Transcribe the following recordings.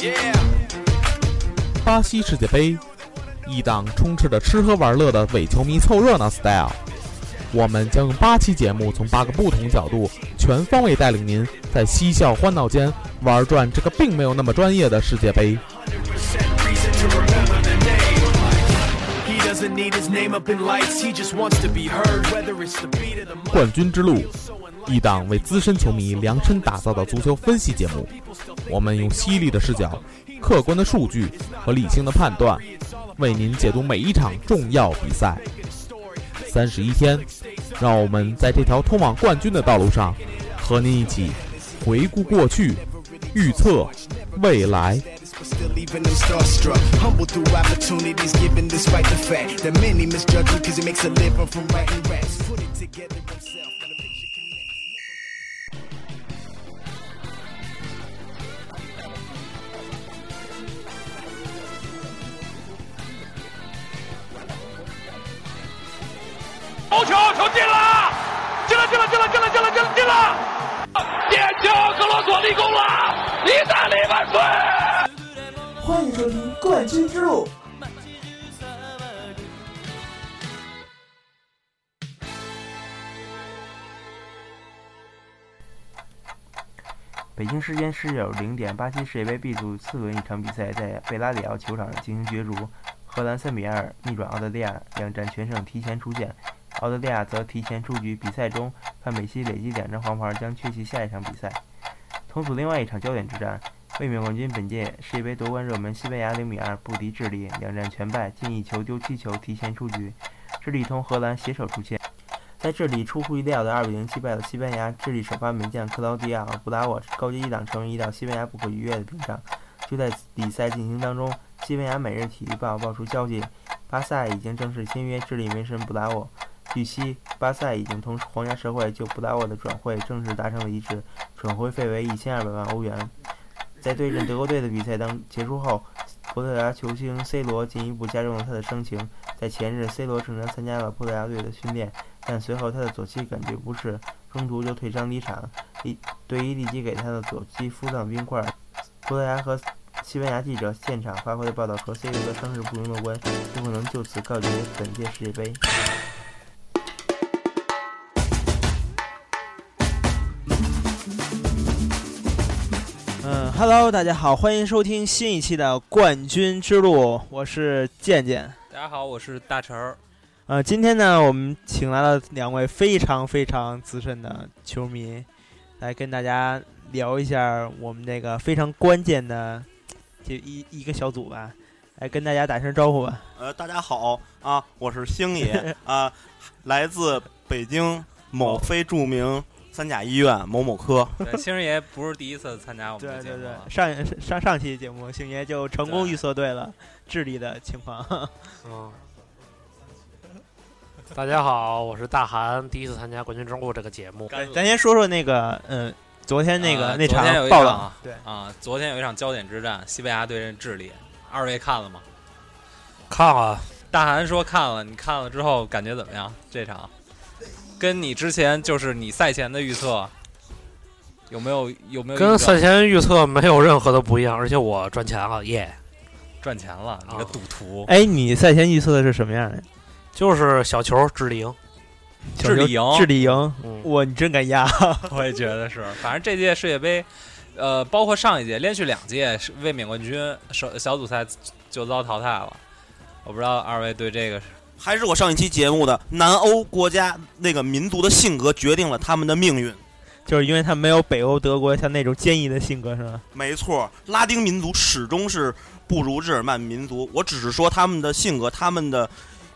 耶巴西世界杯一档充斥着吃喝玩乐的伪球迷凑热闹 style 我们将用八期节目从八个不同角度全方位带领您在嬉笑欢闹间玩转这个并没有那么专业的世界杯。冠军之路一档为资深球迷量身打造的足球分析节目。我们用犀利的视角、客观的数据和理性的判断，为您解读每一场重要比赛。三十一天，让我们在这条通往冠军的道路上，和您一起回顾过去，预测未来。立功了，意大利万岁！欢迎收听《冠军之路》。北京时间十九零点，巴西世界杯 B 组次轮一场比赛在贝拉里奥球场上进行角逐，荷兰三比二逆转澳大利亚，两战全胜提前出线。澳大利亚则提前出局，比赛中范佩西累积两张黄牌，将缺席下一场比赛。同组另外一场焦点之战，卫冕冠军本届世界杯夺冠热门西班牙零比二不敌智利，两战全败，进一球丢七球，提前出局。智利同荷兰携手出线。在这里出乎意料的二比零击败了西班牙，智利首发门将克劳迪奥·布拉沃高阶一档成为一道西班牙不可逾越的屏障。就在比赛进行当中，西班牙《每日体育报》爆出消息，巴萨已经正式签约智利门神布拉沃。据悉，巴萨已经同皇家社会就布拉沃的转会正式达成了一致，转会费为一千二百万欧元。在对阵德国队的比赛当结束后，葡萄牙球星 C 罗进一步加重了他的伤情。在前日，C 罗正常参加了葡萄牙队的训练，但随后他的左膝感觉不适，中途就退伤离场。立队医立即给他的左膝敷上冰块。葡萄牙和西班牙记者现场发回的报道和 C 罗的伤势不容乐观，有可能就此告别本届世界杯。，Hello，大家好，欢迎收听新一期的《冠军之路》，我是健健。大家好，我是大成儿。呃，今天呢，我们请来了两位非常非常资深的球迷，来跟大家聊一下我们这个非常关键的就一一个小组吧，来跟大家打声招呼吧。呃，大家好啊，我是星爷 啊，来自北京某非著名三甲医院某某科。对，星爷不是第一次参加我们对对对的节目了，，上上上期节目，星爷就成功预测对了智利的情况。嗯，大家好，我是大韩，第一次参加《冠军之路》这个节目。咱先说说那个，嗯，昨天那个、那呃昨天有一爆冷场啊，对，啊，昨天有一场焦点之战，西班牙对阵智利，二位看了吗？看了，大韩说看了，你看了之后感觉怎么样？这场跟你之前就是你赛前的预测有没有有没有跟赛前预测没有任何的不一样，而且我赚钱了，耶！赚钱了？你个啊赌徒，哎，你赛前预测的是什么样的？就是小球智利赢。智利赢智利赢，嗯，哇，你真敢压！我也觉得是。反正这届世界杯，呃，包括上一届连续两届卫冕冠军小小组赛就遭淘汰了。我不知道二位对这个是还是我上一期节目的南欧国家那个民族的性格决定了他们的命运。就是因为他没有北欧德国像那种坚毅的性格，是吧？没错，拉丁民族始终是不如日耳曼民族。我只是说他们的性格，他们的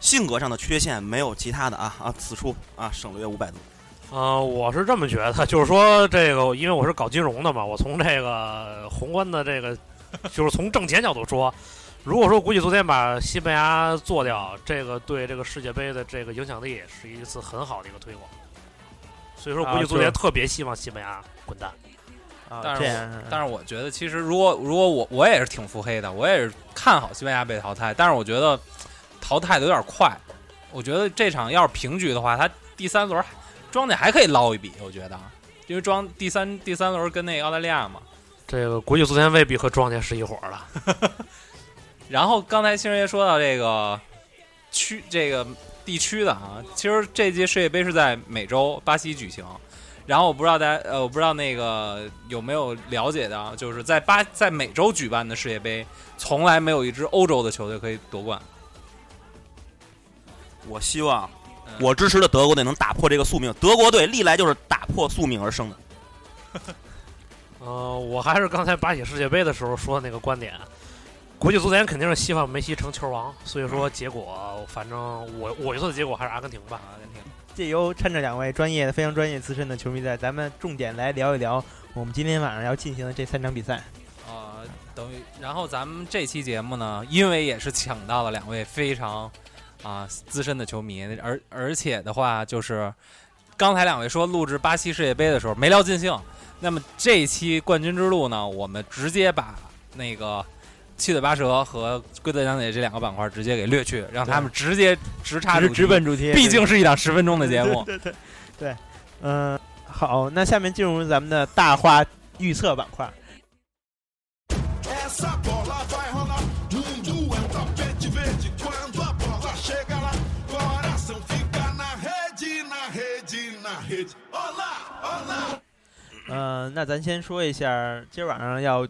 性格上的缺陷，没有其他的啊啊！此处啊省略五百字。呃，我是这么觉得，就是说这个，因为我是搞金融的嘛，我从这个宏观的这个，就是从挣钱角度说，如果说估计昨天把西班牙做掉，这个对这个世界杯的这个影响力是一次很好的一个推广。所以说，估计昨天特别希望西班牙滚蛋。啊但是但是我觉得其实如果如果我我也是挺腹黑的，我也是看好西班牙被淘汰，但是我觉得淘汰的有点快。我觉得这场要是平局的话，他第三轮庄家还可以捞一笔，我觉得，因为庄第三第三轮跟那个澳大利亚嘛。这个估计昨天未必和庄家是一伙儿的。然后刚才星儿爷说到这个区这个地区的啊，其实这届世界杯是在美洲巴西举行。然后我不知道大家呃，我不知道那个有没有了解的，就是在巴在美洲举办的世界杯，从来没有一支欧洲的球队可以夺冠。我希望嗯我支持的德国队能打破这个宿命。德国队历来就是打破宿命而生的。呃，我还是刚才巴西世界杯的时候说的那个观点，估计昨天肯定是希望梅西成球王，所以说结果反正我我预测的结果还是阿根廷吧。阿根廷借由趁着两位专业的、非常专业资深的球迷在，咱们重点来聊一聊我们今天晚上要进行的这三场比赛。啊、等于然后咱们这期节目呢，因为也是抢到了两位非常啊资深的球迷，而而且的话就是刚才两位说录制巴西世界杯的时候没聊尽兴，那么这一期冠军之路呢，我们直接把那个七嘴八舌和规则讲解这两个板块直接给略去，让他们直接直插直奔主题。毕竟是一档十分钟的节目。对对对，嗯，好，那下面进入咱们的大花预测板块。嗯，那咱先说一下，今儿晚上要。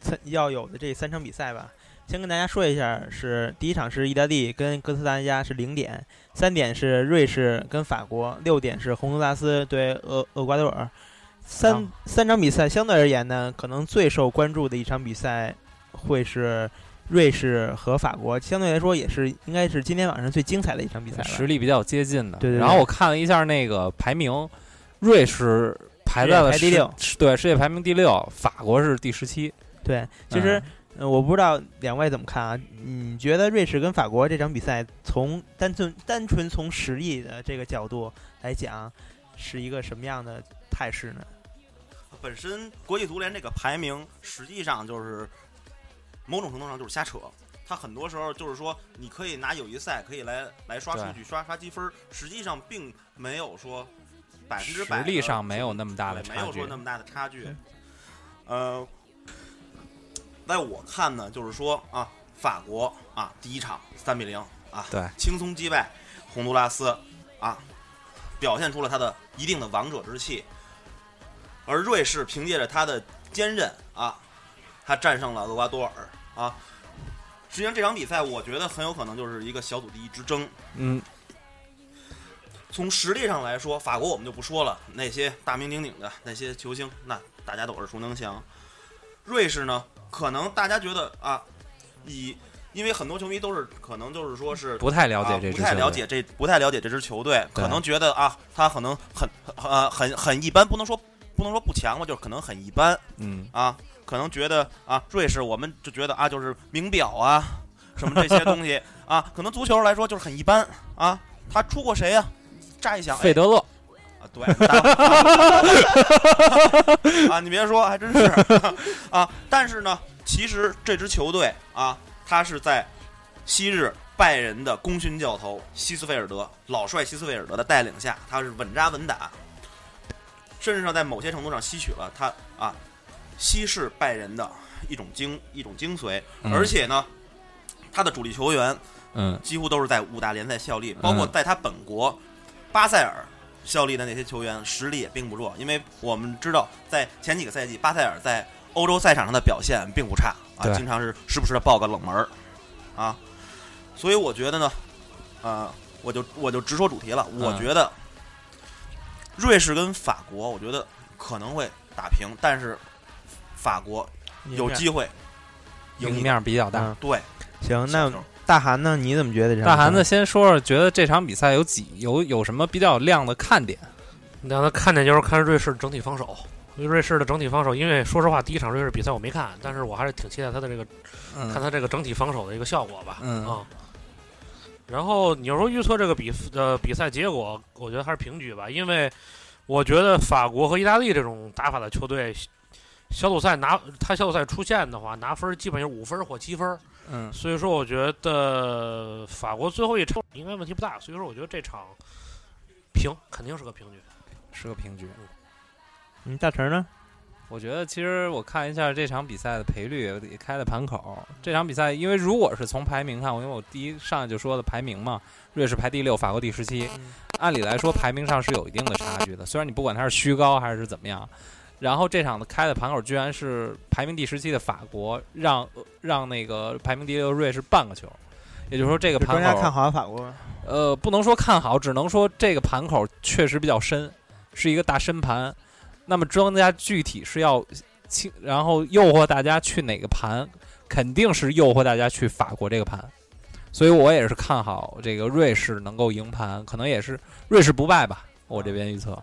参要有的这三场比赛吧。先跟大家说一下，是第一场是意大利跟哥斯达黎加是零点，三点是瑞士跟法国，六点是洪都拉斯对厄厄瓜多尔。三啊三场比赛相对而言呢，可能最受关注的一场比赛会是瑞士和法国，相对来说也是应该是今天晚上最精彩的一场比赛了。实力比较接近的。对对对然后我看了一下那个排名，瑞士排在排第六，对，世界排名第六，法国是第十七。对，其实、呃，我不知道两位怎么看啊？你觉得瑞士跟法国这场比赛，从单纯单纯从实力的这个角度来讲，是一个什么样的态势呢？本身国际足联这个排名实际上就是某种程度上就是瞎扯。它很多时候就是说，你可以拿友谊赛可以来来刷数据、刷刷积分，实际上并没有说百分之百实力上没有那么大的差距没有说那么大的差距。呃，在我看呢，就是说啊，法国啊，第一场三比零啊，对，轻松击败洪都拉斯啊，表现出了他的一定的王者之气。而瑞士凭借着他的坚韧啊，他战胜了厄瓜多尔啊。实际上这场比赛，我觉得很有可能就是一个小组第一之争。嗯，从实力上来说，法国我们就不说了，那些大名鼎鼎的那些球星，那大家都耳熟能详。瑞士呢，可能大家觉得啊，以因为很多球迷都是可能就是说是不太了解啊不这支球队。太了解这不太了解这支球队，可能觉得啊，他可能很呃很很一般，不能说不能说不强吧，就是可能很一般。嗯，啊，可能觉得啊，瑞士我们就觉得啊，就是名表啊，什么这些东西啊，可能足球来说就是很一般啊。他出过谁呀、乍一想，哎。费德勒，啊，对，啊，你别说，还真是。啊。但是呢，其实这支球队啊，他是在昔日拜仁的功勋教头希斯菲尔德老帅希斯菲尔德的带领下，他是稳扎稳打，甚至上在某些程度上吸取了他啊西式拜仁的一种精一种精髓，嗯。而且呢，他的主力球员嗯，几乎都是在五大联赛效力，包括在他本国巴塞尔效力的那些球员，实力也并不弱。因为我们知道，在前几个赛季，巴塞尔在欧洲赛场上的表现并不差啊，经常是时不时的爆个冷门儿啊。所以我觉得呢，啊，我就我就直说主题了。我嗯觉得瑞士跟法国，我觉得可能会打平，但是法国有机会赢面比较大。嗯对，行，那大韩呢？你怎么觉得这场？大韩子先说说，觉得这场比赛有几有有什么比较亮的看点？让他看见就是看瑞士整体防守。瑞士的整体防守，因为说实话，第一场瑞士比赛我没看，但是我还是挺期待他的这个嗯看他这个整体防守的一个效果吧。嗯啊。然后你要说预测这个比呃比赛结果，我觉得还是平局吧，因为我觉得法国和意大利这种打法的球队，小组赛拿他小组赛出线的话，拿分基本就是五分或七分，嗯所以说我觉得法国最后一场应该问题不大，所以说我觉得这场平肯定是个平局。是个平局。嗯，大成呢？我觉得其实我看一下这场比赛的赔率也开的盘口。这场比赛，因为如果是从排名看，因为我第一上来就说的排名嘛，瑞士排第六，法国第十七。按理来说排名上是有一定的差距的，虽然你不管它是虚高还是怎么样。然后这场的开的盘口居然是排名第十七的法国让让那个排名第六的瑞士半个球，也就是说这个盘口专家看好法国，呃，不能说看好，只能说这个盘口确实比较深，是一个大深盘。那么庄家具体是要清，然后诱惑大家去哪个盘，肯定是诱惑大家去法国这个盘。所以我也是看好这个瑞士能够赢盘，可能也是瑞士不败吧。我这边预测，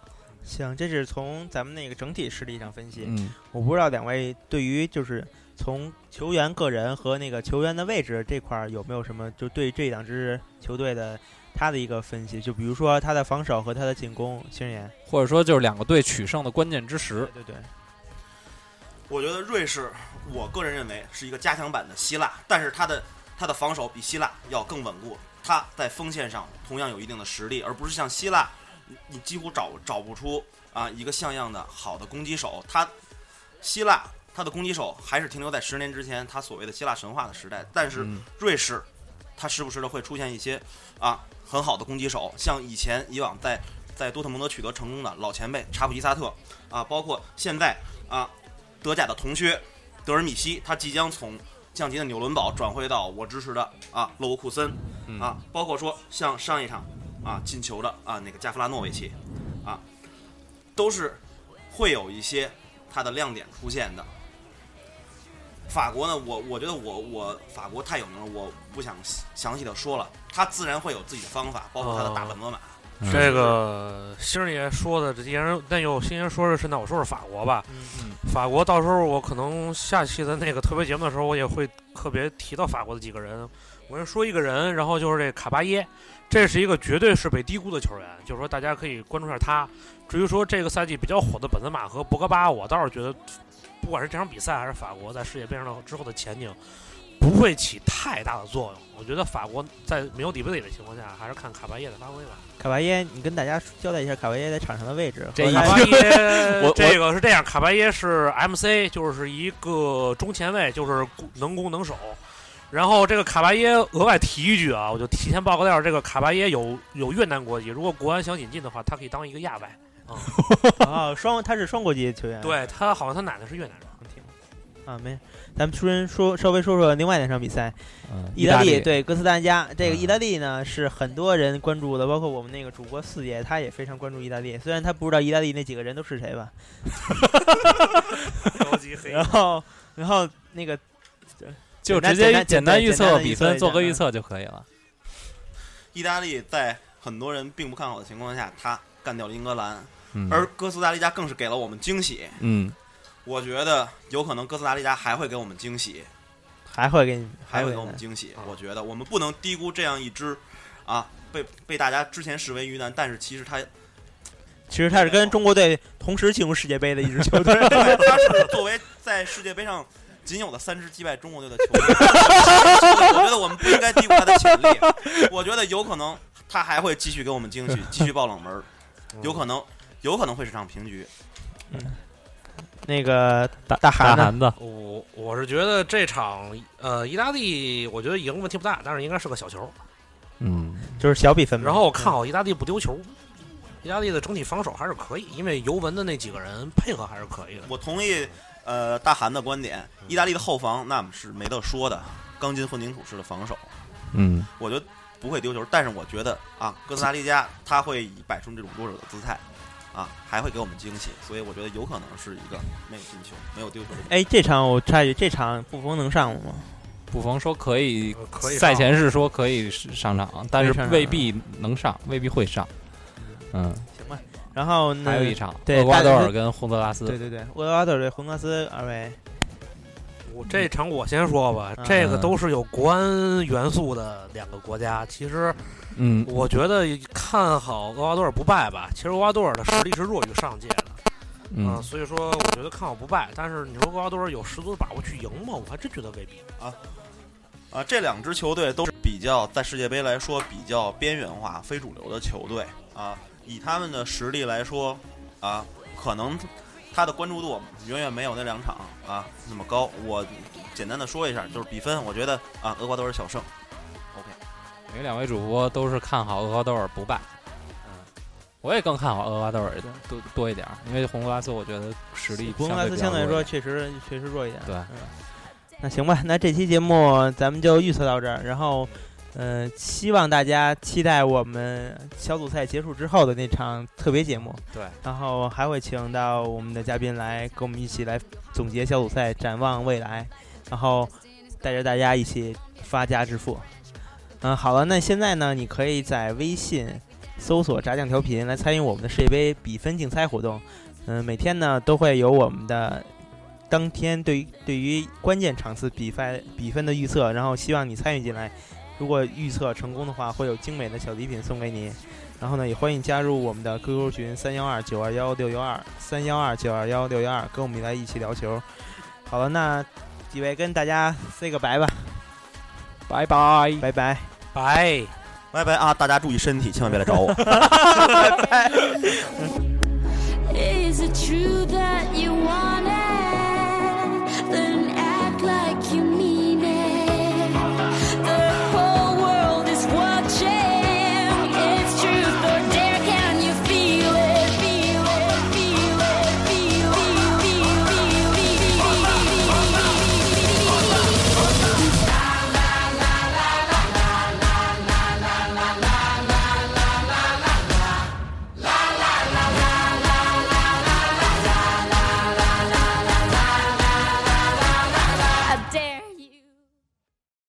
行，这是从咱们那个整体实力上分析。嗯，我不知道两位对于就是从球员个人和那个球员的位置这块儿有没有什么，就对这两支球队的他的一个分析，就比如说他的防守和他的进攻，星爷。或者说就是两个队取胜的关键之时。对对对，我觉得瑞士，我个人认为是一个加强版的希腊，但是他的他的防守比希腊要更稳固，他在锋线上同样有一定的实力，而不是像希腊，你你几乎找找不出啊一个像样的好的攻击手。他希腊他的攻击手还是停留在十年之前他所谓的希腊神话的时代，但是嗯瑞士，他时不时的会出现一些啊很好的攻击手，像以前以往在在多特蒙德取得成功的老前辈查普伊萨特啊，包括现在啊德甲的同靴德尔米西，他即将从降级的纽伦堡转会到我支持的啊勒沃库森嗯啊，包括说像上一场啊进球的啊那个加夫拉诺维奇啊，都是会有一些他的亮点出现的。法国呢，我我觉得我我法国太有名了，我不想详细的说了，他自然会有自己的方法，包括他的大本罗马。嗯这个星爷说的，这既然但有星爷说的是，那我说是法国吧。嗯法国到时候我可能下期的那个特别节目的时候，我也会特别提到法国的几个人。我先说一个人，然后就是这卡巴耶，这是一个绝对是被低估的球员，就是说大家可以关注一下他。至于说这个赛季比较火的本泽马和博格巴，我倒是觉得，不管是这场比赛还是法国在世界杯上的之后的前景，不会起太大的作用。我觉得法国在没有底贝里的情况下，还是看卡巴耶的发挥吧。卡巴耶，你跟大家交代一下卡巴耶在场上的位置。这卡巴耶 我，这个是这样，卡巴耶是 MC，就是一个中前卫，就是能攻能守。然后这个卡巴耶额外提一句啊，我就提前报个料，这个卡巴耶有有越南国籍，如果国安想引进的话，他可以当一个亚外。啊，双他是双国籍球员。对他好像他奶奶是越南人。啊，没，咱们说说稍微说说另外两场比赛，嗯，意大利利对哥斯达黎加。这个嗯意大利呢是很多人关注的，包括我们那个主播四爷，他也非常关注意大利。虽然他不知道意大利那几个人都是谁吧，高级黑然后然后那个就直接简单预简单预测比分，做个预测就可以了。意大利在很多人并不看好的情况下，他干掉了英格兰，嗯而哥斯达黎加更是给了我们惊喜。嗯，我觉得有可能哥斯达黎加还会给我们惊喜，还会给你还会给我们惊喜。我觉得我们不能低估这样一支啊，被被大家之前视为鱼腩，但是其实他其实他是跟中国队同时进入世界杯的一支球队。他是作为在世界杯上仅有的三支击败中国队的球队，我觉得我们不应该低估他的潜力。我觉得有可能他还会继续给我们惊喜，继续爆冷门，有可能有可能会是场平局。那个大大韩子，我我是觉得这场呃意大利，我觉得赢问题不大，但是应该是个小球。嗯，就是小比分。然后我看好意大利不丢球，意大利的整体防守还是可以，因为尤文的那几个人配合还是可以的。我同意呃大韩的观点，意大利的后防那么是没得说的，钢筋混凝土式的防守，嗯，我觉得不会丢球。但是我觉得啊，哥斯达黎加他会以摆出这种弱者的姿态。啊，还会给我们惊喜，所以我觉得有可能是一个没有进球、没有丢球的。哎，这场我插一句，这场布冯能上吗？布冯说可以，呃可以赛前是说可以上场，但是未必能上，未必会上。嗯。然后呢还有一场对厄瓜多尔跟洪都拉斯。对对对，厄瓜多尔对洪都拉斯，二位我这场我先说吧，嗯这个都是有国安元素的两个国家。其实嗯，我觉得看好厄瓜多尔不败吧。其实厄瓜多尔的实力是弱于上届的，嗯啊，所以说我觉得看好不败。但是你说厄瓜多尔有十足的把握去赢吗？我还真觉得未必啊。啊，这两支球队都是比较在世界杯来说比较边缘化、非主流的球队啊。以他们的实力来说啊，可能他的关注度远远没有那两场啊那么高。我简单的说一下，就是比分，我觉得啊，厄瓜多尔小胜。OK，因为两位主播都是看好厄瓜多尔不败。嗯，我也更看好厄瓜多尔的多多一点儿，因为洪都拉斯我觉得实力洪都拉斯相对来说确实确实弱一点。对嗯，那行吧，那这期节目咱们就预测到这儿，然后。呃，希望大家期待我们小组赛结束之后的那场特别节目。对，然后还会请到我们的嘉宾来跟我们一起来总结小组赛，展望未来，然后带着大家一起发家致富。嗯，好了，那现在呢，你可以在微信搜索“炸酱调频”来参与我们的世界杯比分竞猜活动。嗯，每天呢都会有我们的当天对于对于关键场次比赛比分的预测，然后希望你参与进来。如果预测成功的话，会有精美的小礼品送给你。然后呢，也欢迎加入我们的 QQ 群三幺二九二幺六幺二三幺二九二幺六幺二，跟我们来一起聊球。好了，那几位跟大家 say 个拜吧，拜拜。拜拜。拜。拜拜啊！大家注意身体，千万别来找我。Is it